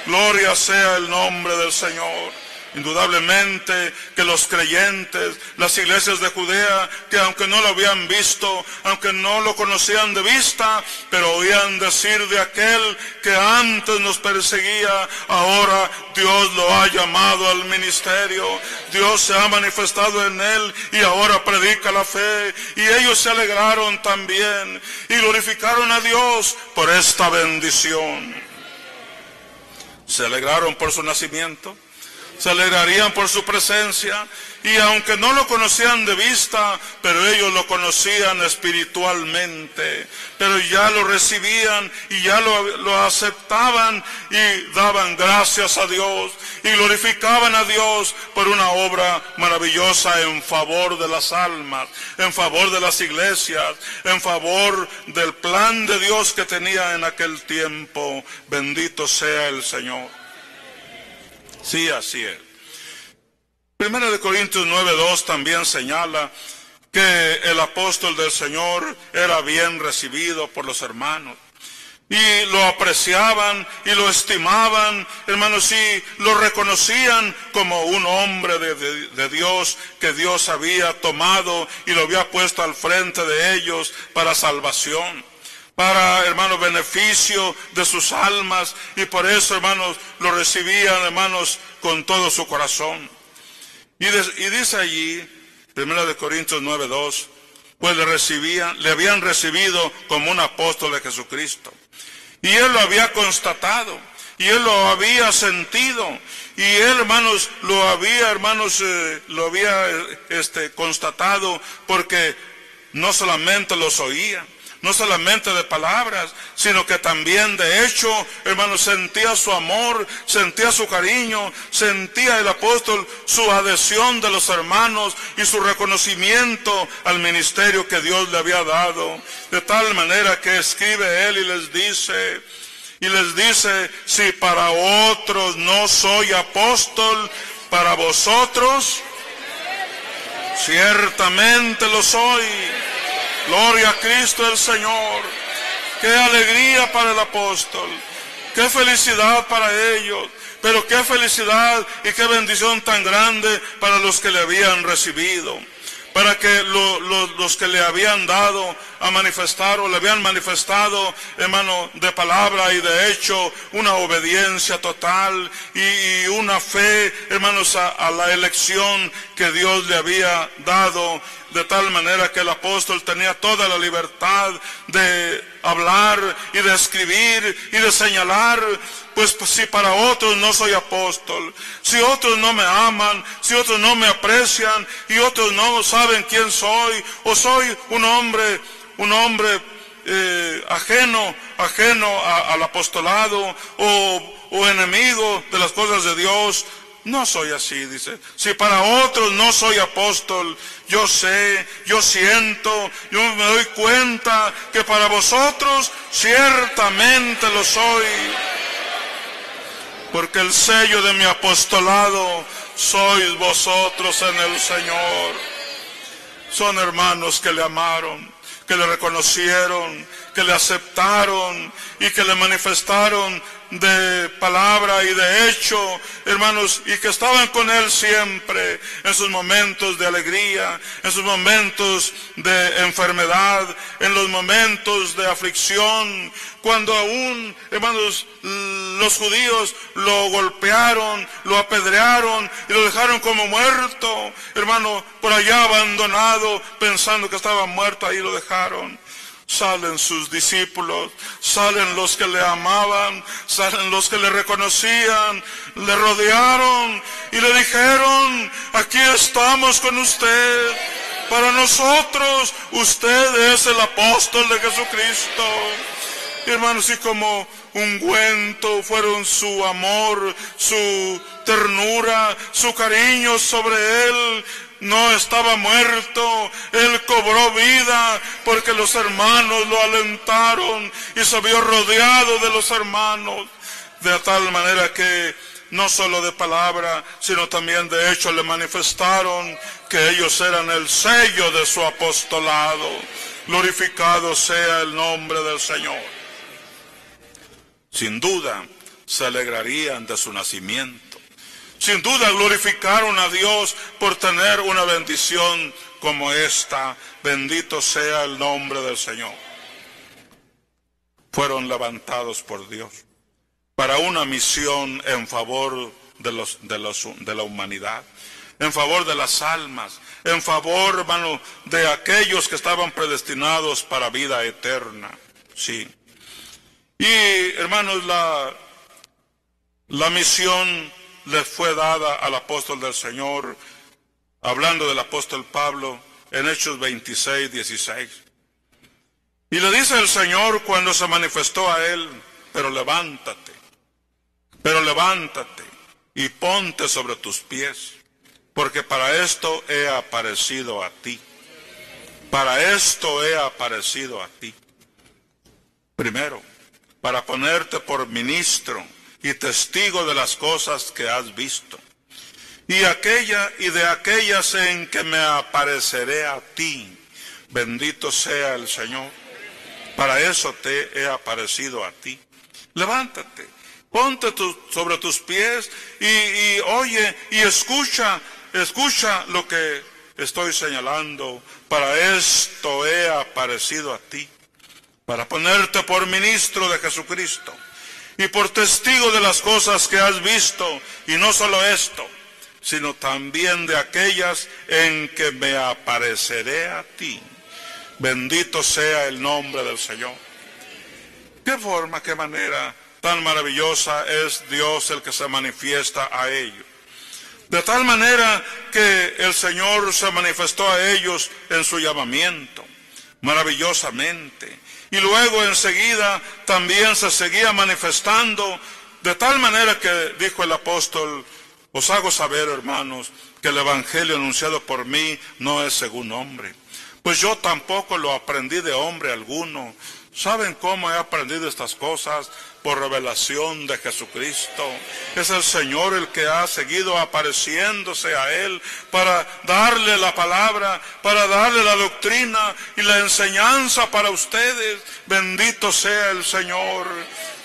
Gloria sea el nombre del Señor. Indudablemente que los creyentes, las iglesias de Judea, que aunque no lo habían visto, aunque no lo conocían de vista, pero oían decir de aquel que antes nos perseguía, ahora Dios lo ha llamado al ministerio, Dios se ha manifestado en él y ahora predica la fe. Y ellos se alegraron también y glorificaron a Dios por esta bendición. Se alegraron por su nacimiento se alegrarían por su presencia y aunque no lo conocían de vista, pero ellos lo conocían espiritualmente, pero ya lo recibían y ya lo, lo, aceptaban y daban gracias a Dios y glorificaban a Dios por una obra maravillosa en favor de las almas, en favor de las iglesias, en favor del plan de Dios que tenía en aquel tiempo. Bendito sea el Señor. Sí, así es. Primera de Corintios 9.2 también señala que el apóstol del Señor era bien recibido por los hermanos. Y lo apreciaban y lo estimaban, hermanos, y lo reconocían como un hombre de, de Dios que Dios había tomado y lo había puesto al frente de ellos para salvación para, hermanos, beneficio de sus almas y por eso, hermanos, lo recibían, hermanos, con todo su corazón. Y, dice allí, primera de Corintios 9.2, pues le recibían, le habían recibido como un apóstol de Jesucristo. Y él lo había constatado. Y él lo había sentido. Y él, hermanos, lo había, hermanos, eh, lo había este, constatado porque no solamente los oía, no solamente de palabras, sino que también de hecho, hermanos, sentía su amor, sentía su cariño, sentía el apóstol su adhesión de los hermanos y su reconocimiento al ministerio que Dios le había dado. De tal manera que escribe él y les dice, y les dice, si para otros no soy apóstol, para vosotros ciertamente lo soy. Gloria a Cristo el Señor. Qué alegría para el apóstol. Qué felicidad para ellos. Pero qué felicidad y qué bendición tan grande para los que le habían recibido para que los que le habían dado a manifestar o le habían manifestado, hermano, de palabra y de hecho, una obediencia total y, una fe, hermanos, a, la elección que Dios le había dado, de tal manera que el apóstol tenía toda la libertad de hablar y de escribir y de señalar pues, pues, si para otros no soy apóstol, si otros no me aman, si otros no me aprecian y otros no saben quién soy, o soy un hombre, un hombre eh, ajeno, ajeno al apostolado o, o enemigo de las cosas de Dios, no soy así, dice. Si para otros no soy apóstol, yo sé, yo siento, yo me doy cuenta que para vosotros ciertamente lo soy porque el sello de mi apostolado sois vosotros en el Señor. Son hermanos que le amaron, que le reconocieron, que le aceptaron y que le manifestaron de palabra y de hecho, hermanos, y que estaban con Él siempre en sus momentos de alegría, en sus momentos de enfermedad, en los momentos de aflicción, cuando aún, hermanos, los judíos lo golpearon, lo apedrearon y lo dejaron como muerto, hermano, por allá abandonado, pensando que estaba muerto, ahí lo dejaron salen sus discípulos, salen los que le amaban, salen los que le reconocían, le rodearon y le dijeron, aquí estamos con usted. Para nosotros usted es el apóstol de Jesucristo. hermanos, y como ungüento fueron su amor, su ternura, su cariño sobre él, no estaba muerto, Él cobró vida porque los hermanos lo alentaron y se vio rodeado de los hermanos, de tal manera que no solo de palabra, sino también de hecho le manifestaron que ellos eran el sello de su apostolado. Glorificado sea el nombre del Señor. Sin duda, se alegrarían de su nacimiento sin duda glorificaron a Dios por tener una bendición como esta. Bendito sea el nombre del Señor. Fueron levantados por Dios para una misión en favor de, los, de, los, de la humanidad, en favor de las almas, en favor, hermano, de aquellos que estaban predestinados para vida eterna. Sí. Y, hermanos, la, la misión le fue dada al apóstol del Señor, hablando del apóstol Pablo en Hechos 26, 16. Y le dice el Señor cuando se manifestó a él, pero levántate, pero levántate y ponte sobre tus pies, porque para esto he aparecido a ti. Para esto he aparecido a ti. Primero, para ponerte por ministro y testigo de las cosas que has visto. Y aquella y de aquellas en que me apareceré a ti. Bendito sea el Señor. Para eso te he aparecido a ti. Levántate, ponte sobre tus pies y, y oye y escucha, escucha lo que estoy señalando. Para esto he aparecido a ti. Para ponerte por ministro de Jesucristo y por testigo de las cosas que has visto, y no solo esto, sino también de aquellas en que me apareceré a ti. Bendito sea el nombre del Señor. ¿Qué forma, qué manera tan maravillosa es Dios el que se manifiesta a ellos? De tal manera que el Señor se manifestó a ellos en su llamamiento, maravillosamente. Y luego enseguida también se seguía manifestando de tal manera que dijo el apóstol, os hago saber, hermanos, que el Evangelio anunciado por mí no es según hombre. Pues yo tampoco lo aprendí de hombre alguno. ¿Saben cómo he aprendido estas cosas? Por revelación de Jesucristo. Es el Señor el que ha seguido apareciéndose a Él para darle la palabra, para darle la doctrina y la enseñanza para ustedes. Bendito sea el Señor.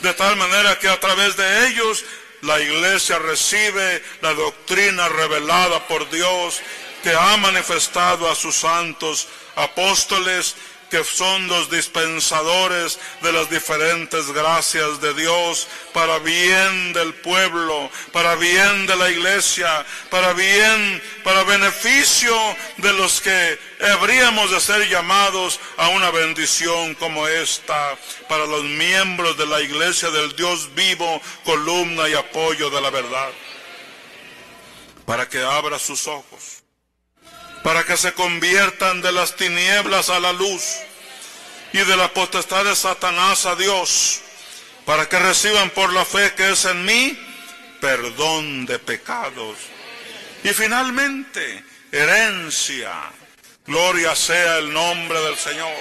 De tal manera que a través de ellos la iglesia recibe la doctrina revelada por Dios que ha manifestado a sus santos apóstoles que son los dispensadores de las diferentes gracias de Dios para bien del pueblo, para bien de la iglesia, para bien, para beneficio de los que habríamos de ser llamados a una bendición como esta, para los miembros de la iglesia del Dios vivo, columna y apoyo de la verdad, para que abra sus ojos para que se conviertan de las tinieblas a la luz y de la potestad de Satanás a Dios, para que reciban por la fe que es en mí perdón de pecados. Y finalmente, herencia. Gloria sea el nombre del Señor.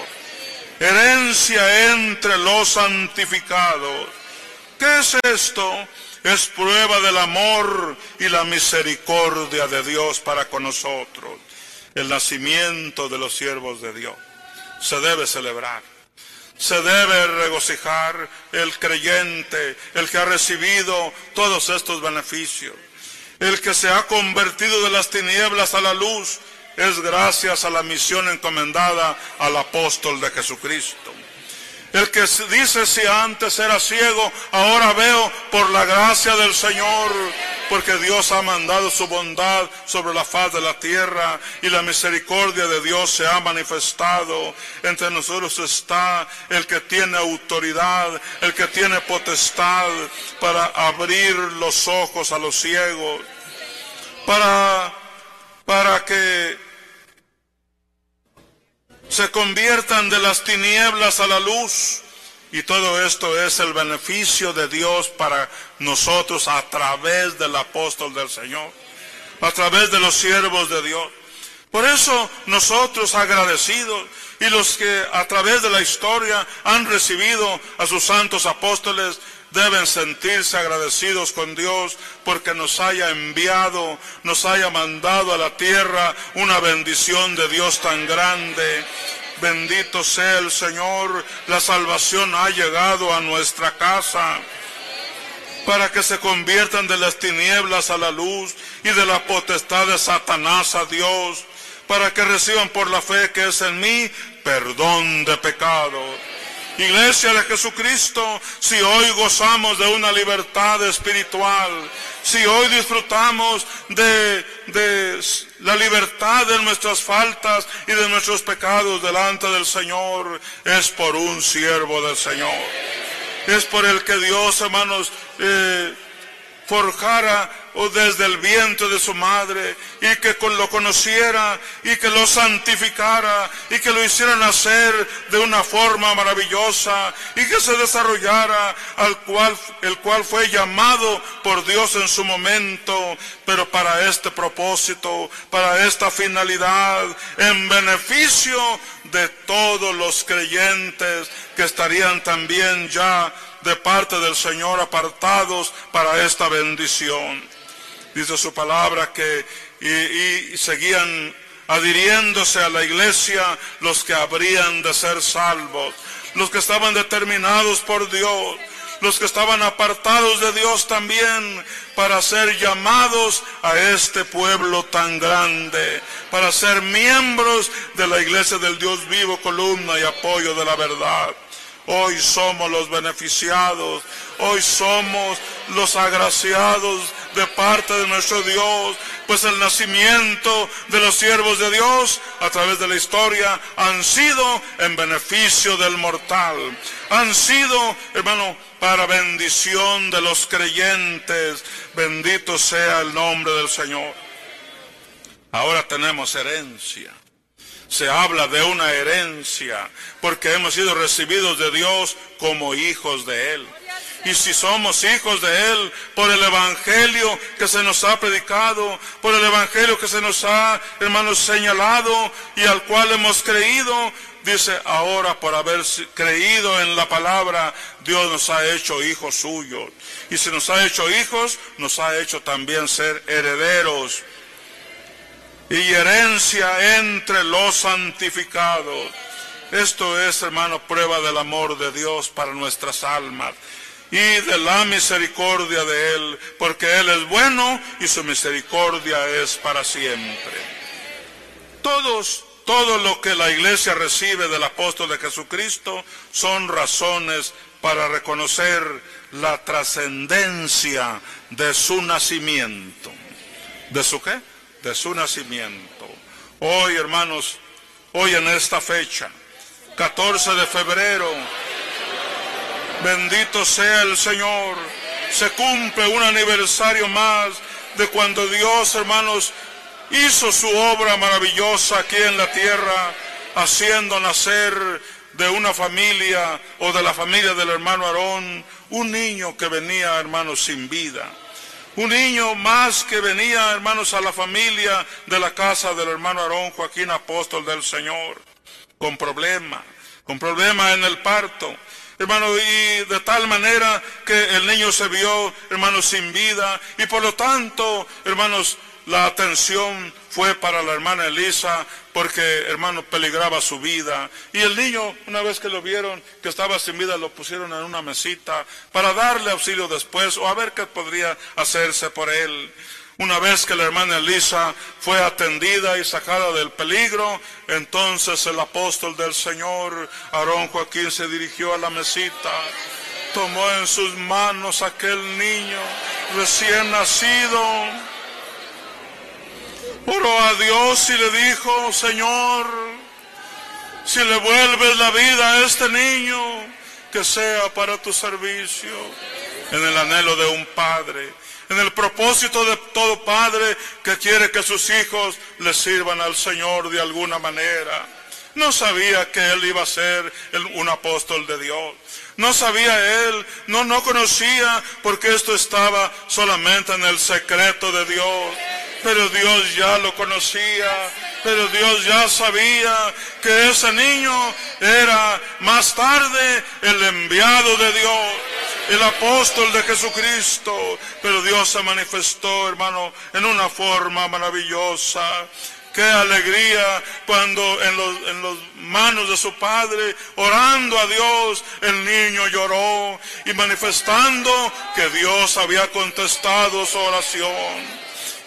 Herencia entre los santificados. ¿Qué es esto? Es prueba del amor y la misericordia de Dios para con nosotros el nacimiento de los siervos de Dios. Se debe celebrar. Se debe regocijar el creyente, el que ha recibido todos estos beneficios. El que se ha convertido de las tinieblas a la luz es gracias a la misión encomendada al apóstol de Jesucristo. El que dice si antes era ciego, ahora veo por la gracia del Señor, porque Dios ha mandado su bondad sobre la faz de la tierra y la misericordia de Dios se ha manifestado. Entre nosotros está el que tiene autoridad, el que tiene potestad para abrir los ojos a los ciegos, para, para que se conviertan de las tinieblas a la luz. Y todo esto es el beneficio de Dios para nosotros a través del apóstol del Señor, a través de los siervos de Dios. Por eso nosotros agradecidos y los que a través de la historia han recibido a sus santos apóstoles, deben sentirse agradecidos con Dios porque nos haya enviado, nos haya mandado a la tierra una bendición de Dios tan grande. Bendito sea el Señor, la salvación ha llegado a nuestra casa para que se conviertan de las tinieblas a la luz y de la potestad de Satanás a Dios, para que reciban por la fe que es en mí perdón de pecados Iglesia de Jesucristo, si hoy gozamos de una libertad espiritual, si hoy disfrutamos de, la libertad de nuestras faltas y de nuestros pecados delante del Señor, es por un siervo del Señor. Es por el que Dios, hermanos, eh, forjara o desde el vientre de su madre y que lo conociera y que lo santificara y que lo hiciera nacer de una forma maravillosa y que se desarrollara al cual el cual fue llamado por Dios en su momento, pero para este propósito, para esta finalidad, en beneficio de todos los creyentes que estarían también ya de parte del Señor apartados para esta bendición. Dice su palabra que y, seguían adhiriéndose a la iglesia los que habrían de ser salvos, los que estaban determinados por Dios, los que estaban apartados de Dios también para ser llamados a este pueblo tan grande, para ser miembros de la iglesia del Dios vivo, columna y apoyo de la verdad. Hoy somos los beneficiados, hoy somos los agraciados de parte de nuestro Dios, pues el nacimiento de los siervos de Dios a través de la historia han sido en beneficio del mortal, han sido, hermano, para bendición de los creyentes. Bendito sea el nombre del Señor. Ahora tenemos herencia se habla de una herencia, porque hemos sido recibidos de Dios como hijos de Él. Y si somos hijos de Él por el Evangelio que se nos ha predicado, por el Evangelio que se nos ha, hermanos, señalado y al cual hemos creído, dice, ahora por haber creído en la palabra, Dios nos ha hecho hijos suyos. Y si nos ha hecho hijos, nos ha hecho también ser herederos y herencia entre los santificados. Esto es, hermano, prueba del amor de Dios para nuestras almas y de la misericordia de Él, porque Él es bueno y su misericordia es para siempre. Todos, todo lo que la iglesia recibe del apóstol de Jesucristo son razones para reconocer la trascendencia de su nacimiento. ¿De su qué? De su nacimiento. Hoy, hermanos, hoy en esta fecha, 14 de febrero, bendito sea el Señor, se cumple un aniversario más de cuando Dios, hermanos, hizo su obra maravillosa aquí en la tierra, haciendo nacer de una familia o de la familia del hermano Aarón un niño que venía, hermanos, sin vida. Un niño más que venía, hermanos, a la familia de la casa del hermano Aarón Joaquín, apóstol del Señor, con problemas, con problemas en el parto. Hermano, y de tal manera que el niño se vio, hermanos, sin vida, y por lo tanto, hermanos, la atención fue para la hermana Elisa porque, hermano, peligraba su vida. Y el niño, una vez que lo vieron que estaba sin vida, lo pusieron en una mesita para darle auxilio después o a ver qué podría hacerse por él. Una vez que la hermana Elisa fue atendida y sacada del peligro, entonces el apóstol del Señor, Aarón Joaquín, se dirigió a la mesita, tomó en sus manos aquel niño recién nacido, oró a Dios y le dijo, Señor, si le vuelves la vida a este niño, que sea para tu servicio, en el anhelo de un padre, en el propósito de todo padre que quiere que sus hijos le sirvan al Señor de alguna manera. No sabía que él iba a ser un apóstol de Dios. No sabía él, no, no conocía porque esto estaba solamente en el secreto de Dios pero Dios ya lo conocía, pero Dios ya sabía que ese niño era más tarde el enviado de Dios, el apóstol de Jesucristo, pero Dios se manifestó, hermano, en una forma maravillosa. Qué alegría cuando en los, en los manos de su padre, orando a Dios, el niño lloró y manifestando que Dios había contestado su oración.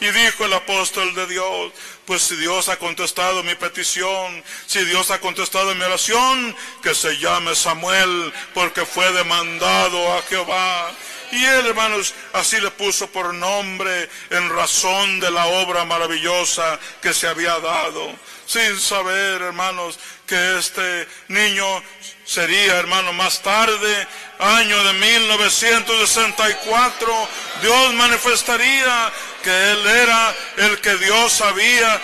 Y dijo el apóstol de Dios, pues si Dios ha contestado mi petición, si Dios ha contestado mi oración, que se llame Samuel, porque fue demandado a Jehová. Y él, hermanos, así le puso por nombre en razón de la obra maravillosa que se había dado, sin saber, hermanos, que este niño sería, hermano, más tarde, año de 1964, Dios manifestaría que Él era el que Dios había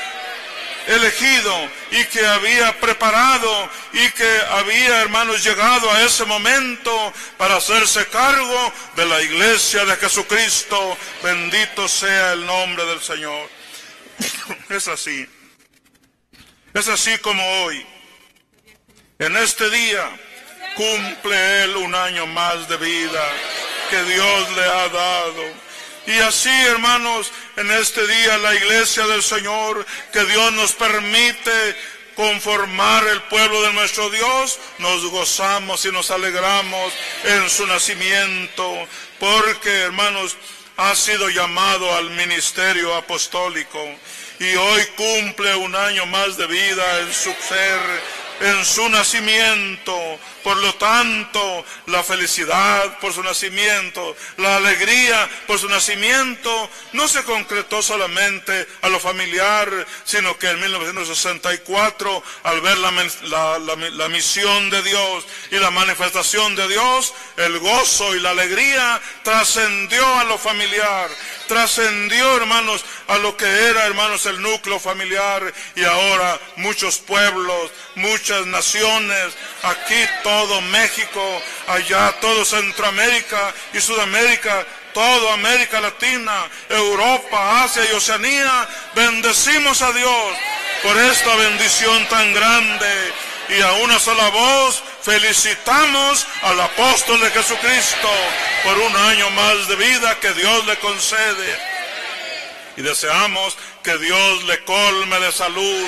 elegido y que había preparado y que había, hermanos, llegado a ese momento para hacerse cargo de la iglesia de Jesucristo. Bendito sea el nombre del Señor. Es así. Es así como hoy. En este día cumple Él un año más de vida que Dios le ha dado. Y así, hermanos, en este día la iglesia del Señor, que Dios nos permite conformar el pueblo de nuestro Dios, nos gozamos y nos alegramos en su nacimiento, porque, hermanos, ha sido llamado al ministerio apostólico y hoy cumple un año más de vida en su ser en su nacimiento. Por lo tanto, la felicidad por su nacimiento, la alegría por su nacimiento, no se concretó solamente a lo familiar, sino que en 1964, al ver la, la misión de Dios y la manifestación de Dios, el gozo y la alegría trascendió a lo familiar, trascendió, hermanos, a lo que era, hermanos, el núcleo familiar y ahora muchos pueblos, muchas naciones, aquí todo México, allá todo Centroamérica y Sudamérica, todo América Latina, Europa, Asia y Oceanía, bendecimos a Dios por esta bendición tan grande y a una sola voz felicitamos al apóstol de Jesucristo por un año más de vida que Dios le concede y deseamos que Dios le colme de salud,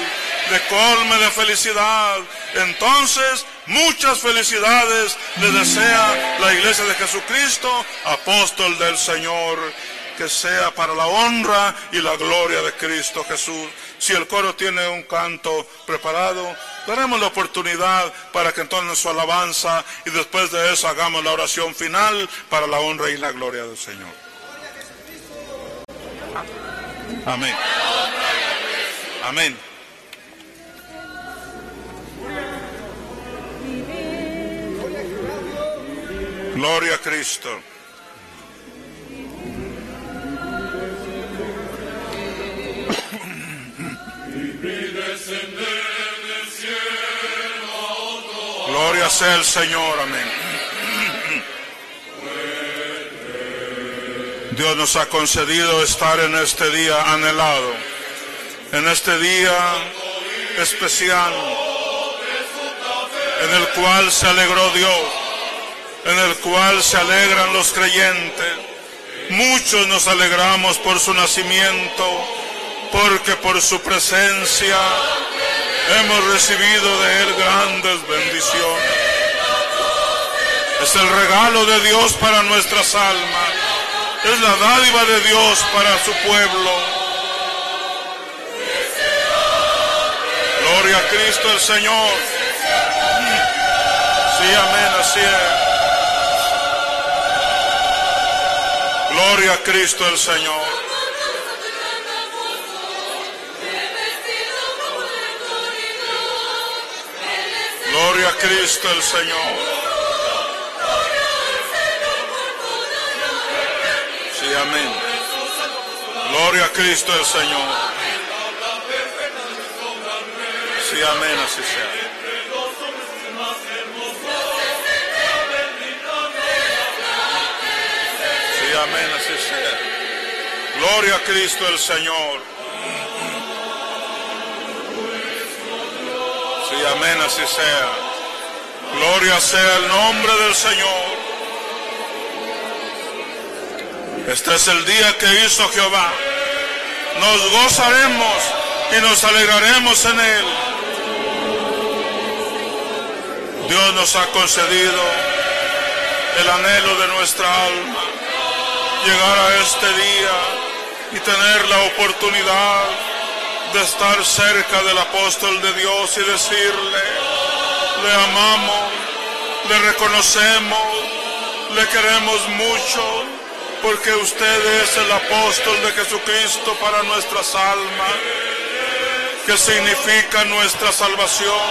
le colme de felicidad. Entonces, muchas felicidades le desea la iglesia de Jesucristo, apóstol del Señor, que sea para la honra y la gloria de Cristo Jesús. Si el coro tiene un canto preparado, daremos la oportunidad para que entonces su alabanza y después de eso hagamos la oración final para la honra y la gloria del Señor. Amén. Amén. Gloria a Cristo. Gloria sea el Señor, amén. Dios nos ha concedido estar en este día anhelado, en este día especial, en el cual se alegró Dios, en el cual se alegran los creyentes. Muchos nos alegramos por su nacimiento, porque por su presencia hemos recibido de Él grandes bendiciones. Es el regalo de Dios para nuestras almas es la dádiva de Dios para su pueblo. Gloria a Cristo el Señor. Sí, amén, así es. Gloria a Cristo el Señor. Gloria Cristo el Señor. amén. Gloria a Cristo el Señor. Sí, amén, así sea. Sí, amén, así sea. Gloria a Cristo el Señor. Sí, amén, así sea. Gloria sea el nombre del Señor. Este es el día que hizo Jehová. Nos gozaremos y nos alegraremos en él. Dios nos ha concedido el anhelo de nuestra alma, llegar a este día y tener la oportunidad de estar cerca del apóstol de Dios y decirle, le amamos, le reconocemos, le queremos mucho porque usted es el apóstol de Jesucristo para nuestras almas, que significa nuestra salvación,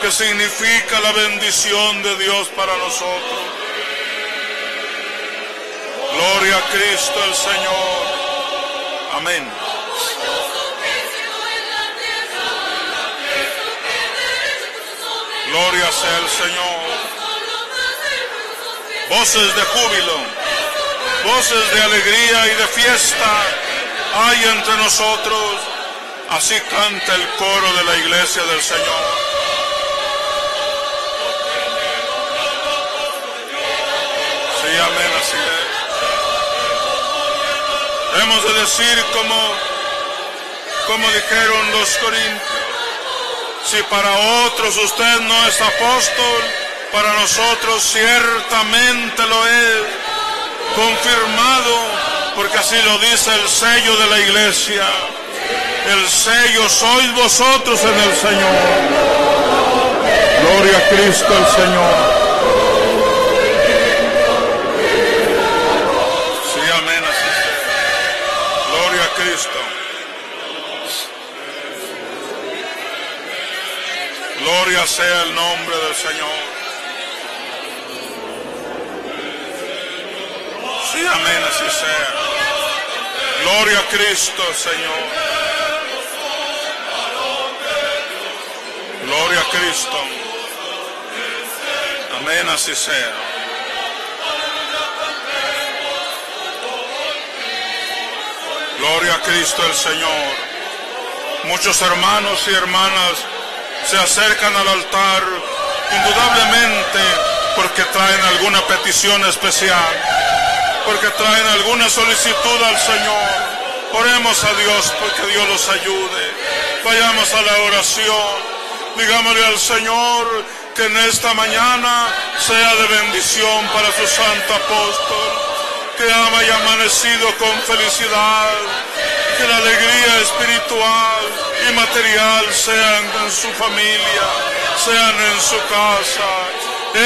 que significa la bendición de Dios para nosotros. Gloria a Cristo el Señor. Amén. Gloria sea el Señor. Voces de júbilo voces de alegría y de fiesta hay entre nosotros. Así canta el coro de la iglesia del Señor. Sí, amén, así es. Hemos de decir como, como dijeron los corintios, si para otros usted no es apóstol, para nosotros ciertamente lo es confirmado, porque así lo dice el sello de la iglesia. El sello sois vosotros en el Señor. Gloria a Cristo el Señor. Gloria sea el nombre del Señor. Sí, amén, así sea. Gloria a Cristo, Señor. Gloria a Cristo. Amén, así sea. Gloria a Cristo el Señor. Muchos hermanos y hermanas se acercan al altar indudablemente porque traen alguna petición especial, porque traen alguna solicitud al Señor. Oremos a Dios porque Dios los ayude. Vayamos a la oración. Digámosle al Señor que en esta mañana sea de bendición para su santo apóstol, que haya amanecido con felicidad, que la alegría espiritual y material sean en su familia, sean en su casa.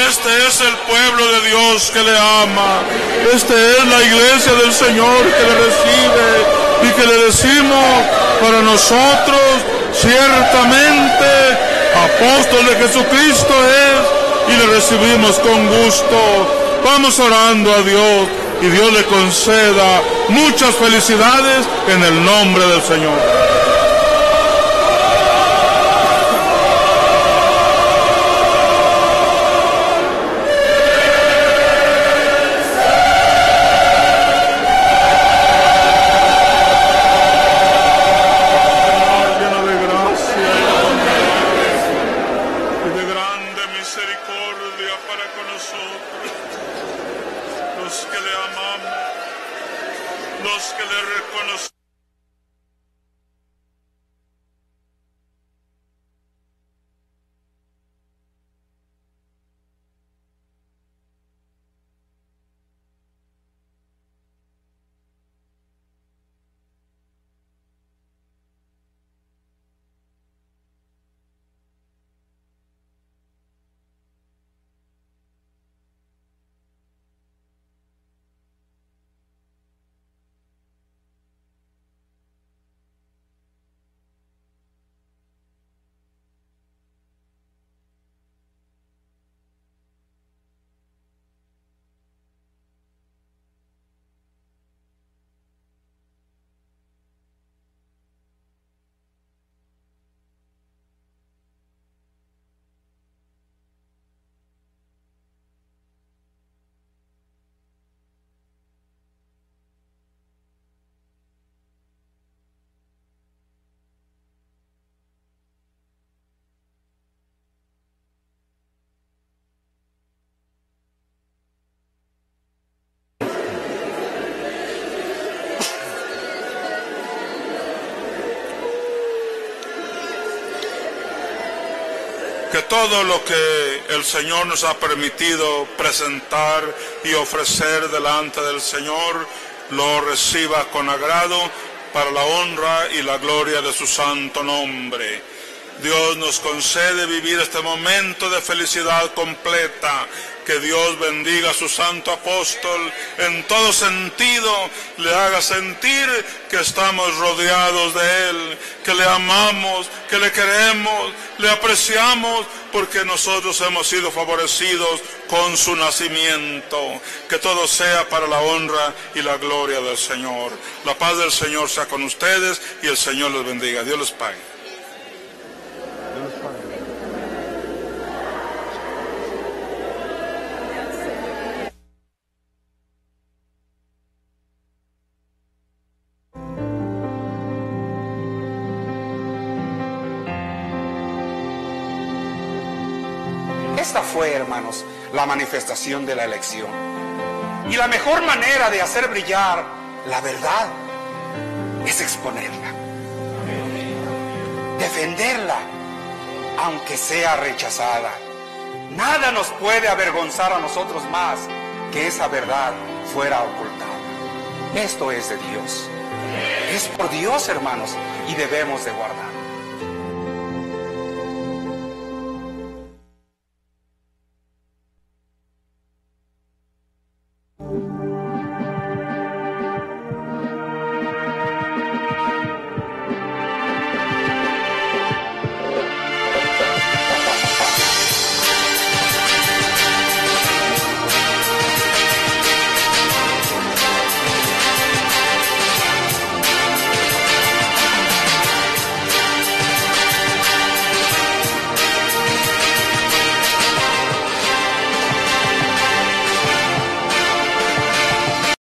Este es el pueblo de Dios que le ama. Este es la iglesia del Señor que le recibe y que le decimos para nosotros ciertamente apóstol de Jesucristo es y le recibimos con gusto. Vamos orando a Dios y Dios le conceda muchas felicidades en el nombre del Señor. Todo lo que el Señor nos ha permitido presentar y ofrecer delante del Señor, lo reciba con agrado para la honra y la gloria de su santo nombre. Dios nos concede vivir este momento de felicidad completa. Que Dios bendiga a su santo apóstol en todo sentido, le haga sentir que estamos rodeados de Él, que le amamos, que le queremos, le apreciamos, porque nosotros hemos sido favorecidos con su nacimiento. Que todo sea para la honra y la gloria del Señor. La paz del Señor sea con ustedes y el Señor les bendiga. Dios les pague. Esta fue, hermanos, la manifestación de la elección. Y la mejor manera de hacer brillar la verdad es exponerla, defenderla, aunque sea rechazada. Nada nos puede avergonzar a nosotros más que esa verdad fuera ocultada. Esto es de Dios. Es por Dios, hermanos, y debemos de guardar.